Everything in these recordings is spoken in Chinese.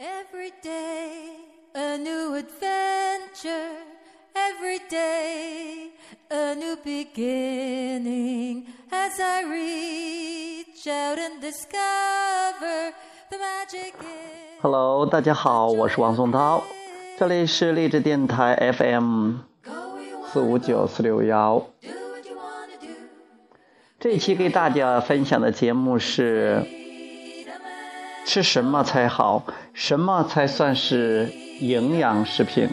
Every day a new adventure, every day a new beginning. As I reach out and discover the magic in. Hello，大家好，我是王松涛，这里是励志电台 FM 四五九四六幺。这一期给大家分享的节目是吃什么才好，什么才算是营养食品？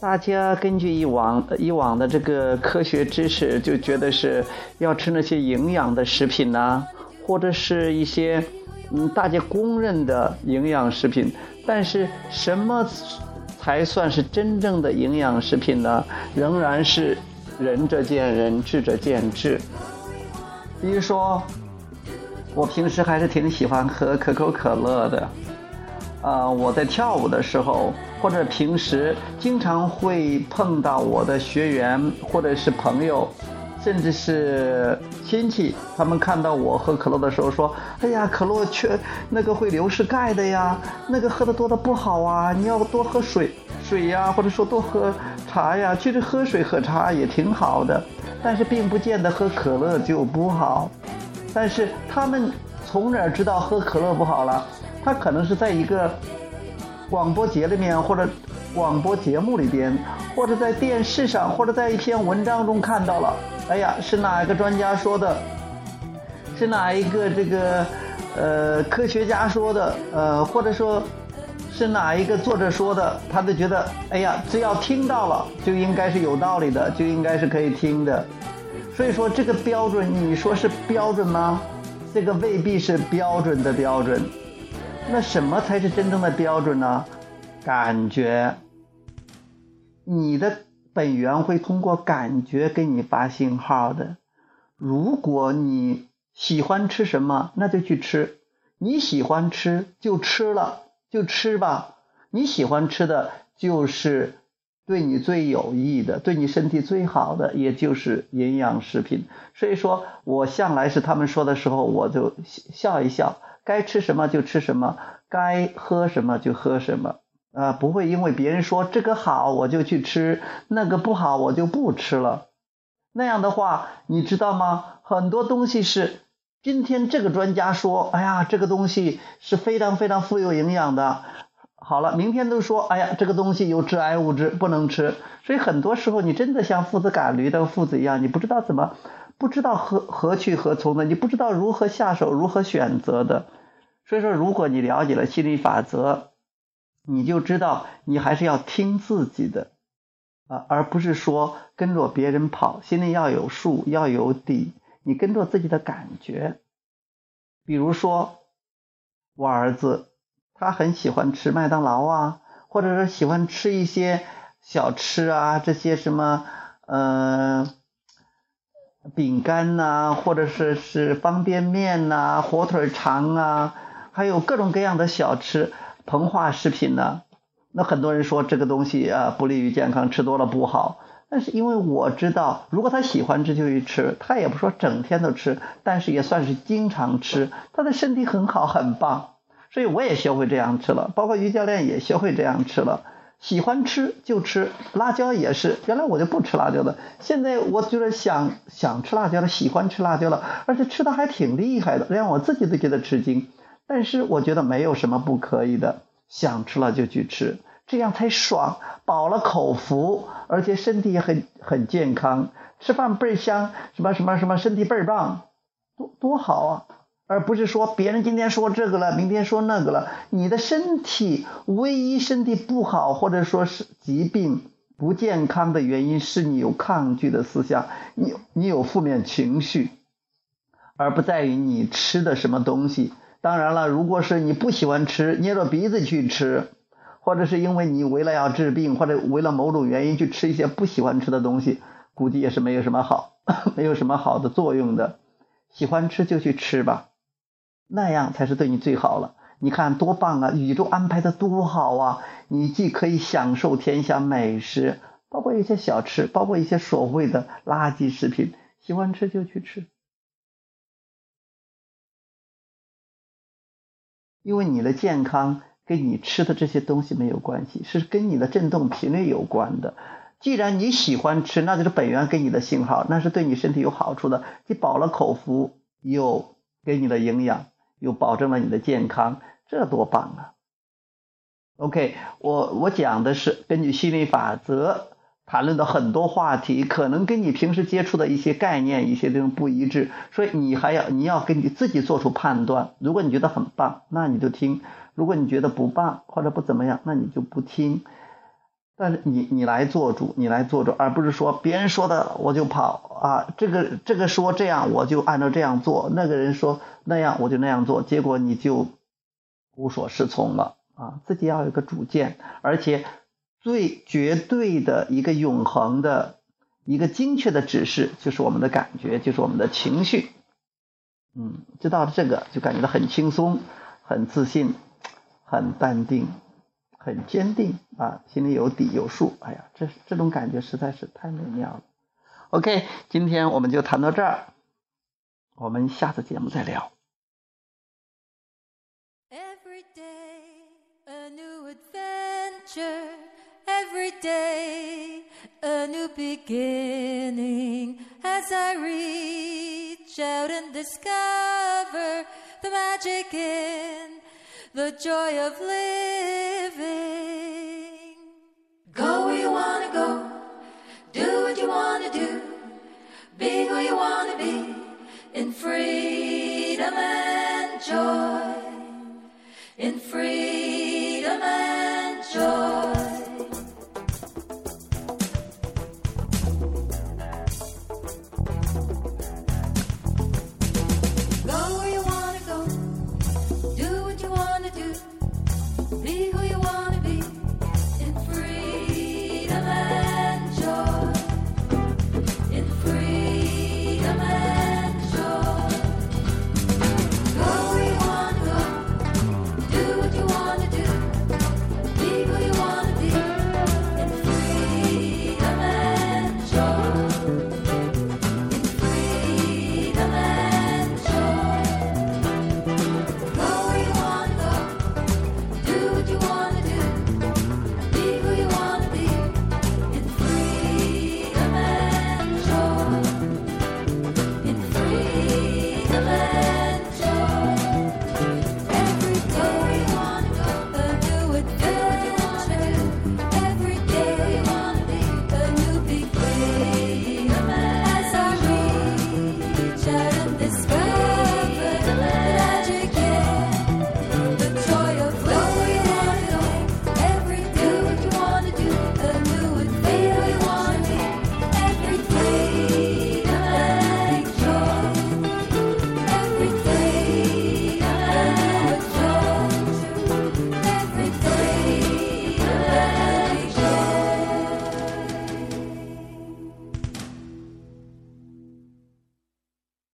大家根据以往以往的这个科学知识，就觉得是要吃那些营养的食品呐、或者是一些嗯大家公认的营养食品。但是什么才算是真正的营养食品呢？仍然是仁者见仁，智者见智。比如说，我平时还是挺喜欢喝可口可乐的。呃，我在跳舞的时候，或者平时经常会碰到我的学员或者是朋友，甚至是亲戚，他们看到我喝可乐的时候说：“哎呀，可乐缺那个会流失钙的呀，那个喝的多的不好啊，你要多喝水水呀，或者说多喝茶呀。其实喝水喝茶也挺好的，但是并不见得喝可乐就不好。但是他们从哪儿知道喝可乐不好了？他可能是在一个广播节里面，或者广播节目里边，或者在电视上，或者在一篇文章中看到了。哎呀，是哪一个专家说的？是哪一个这个呃科学家说的？呃，或者说是哪一个作者说的？他就觉得，哎呀，只要听到了，就应该是有道理的，就应该是可以听的。所以说这个标准，你说是标准吗？这个未必是标准的标准。那什么才是真正的标准呢？感觉。你的本源会通过感觉给你发信号的。如果你喜欢吃什么，那就去吃。你喜欢吃就吃了，就吃吧。你喜欢吃的就是对你最有益的，对你身体最好的，也就是营养食品。所以说我向来是他们说的时候，我就笑一笑。该吃什么就吃什么，该喝什么就喝什么，啊、不会因为别人说这个好我就去吃，那个不好我就不吃了。那样的话，你知道吗？很多东西是今天这个专家说，哎呀，这个东西是非常非常富有营养的。好了，明天都说，哎呀，这个东西有致癌物质，不能吃。所以很多时候，你真的像父子赶驴的父子一样，你不知道怎么，不知道何何去何从的，你不知道如何下手，如何选择的。所以说，如果你了解了心理法则，你就知道你还是要听自己的啊，而不是说跟着别人跑，心里要有数，要有底。你跟着自己的感觉。比如说，我儿子他很喜欢吃麦当劳啊，或者是喜欢吃一些小吃啊，这些什么呃饼干呐、或者是是方便面呐、火腿肠啊，还有各种各样的小吃、膨化食品呢、那很多人说这个东西啊不利于健康，吃多了不好。但是因为我知道，如果他喜欢吃就去吃，他也不说整天都吃，但是也算是经常吃，他的身体很好很棒。所以我也学会这样吃了，包括于教练也学会这样吃了。喜欢吃就吃，辣椒也是。原来我就不吃辣椒的，现在我觉得想想吃辣椒了，喜欢吃辣椒了，而且吃的还挺厉害的，连我自己都觉得吃惊。但是我觉得没有什么不可以的，想吃了就去吃，这样才爽，饱了口福，而且身体也很很健康，吃饭倍儿香，什么什么什么，身体倍儿棒，多多好啊！而不是说别人今天说这个了，明天说那个了。你的身体唯一身体不好，或者说是疾病不健康的原因，是你有抗拒的思想，你你有负面情绪，而不在于你吃的什么东西。当然了，如果是你不喜欢吃，捏着鼻子去吃，或者是因为你为了要治病，或者为了某种原因去吃一些不喜欢吃的东西，估计也是没有什么好，没有什么好的作用的。喜欢吃就去吃吧。那样才是对你最好了。你看多棒啊！宇宙安排的多好啊！你既可以享受天下美食，包括一些小吃，包括一些所谓的垃圾食品，喜欢吃就去吃。因为你的健康跟你吃的这些东西没有关系，是跟你的振动频率有关的。既然你喜欢吃，那就是本源给你的信号，那是对你身体有好处的，既饱了口福，又给你的营养，又保证了你的健康，这多棒啊！OK，我我讲的是根据心理法则谈论的很多话题，可能跟你平时接触的一些概念、一些这种不一致，所以你还要你要根据自己做出判断。如果你觉得很棒，那你就听；如果你觉得不棒或者不怎么样，那你就不听。但是你你来做主，你来做主，而不是说别人说的我就跑啊，这个这个说这样我就按照这样做，那个人说那样我就那样做，结果你就无所适从了啊！自己要有个主见，而且最绝对的一个永恒的一个精确的指示，就是我们的感觉，就是我们的情绪。嗯，知道了这个就感觉到很轻松、很自信、很淡定。很坚定啊，心里有底有数。哎呀，这这种感觉实在是太美妙了。OK，今天我们就谈到这儿，我们下次节目再聊。Day a new beginning. As I reach out and discover the magic in the joy of living. Go where you wanna go, do what you wanna do, be who you wanna be, in freedom and joy, in freedom.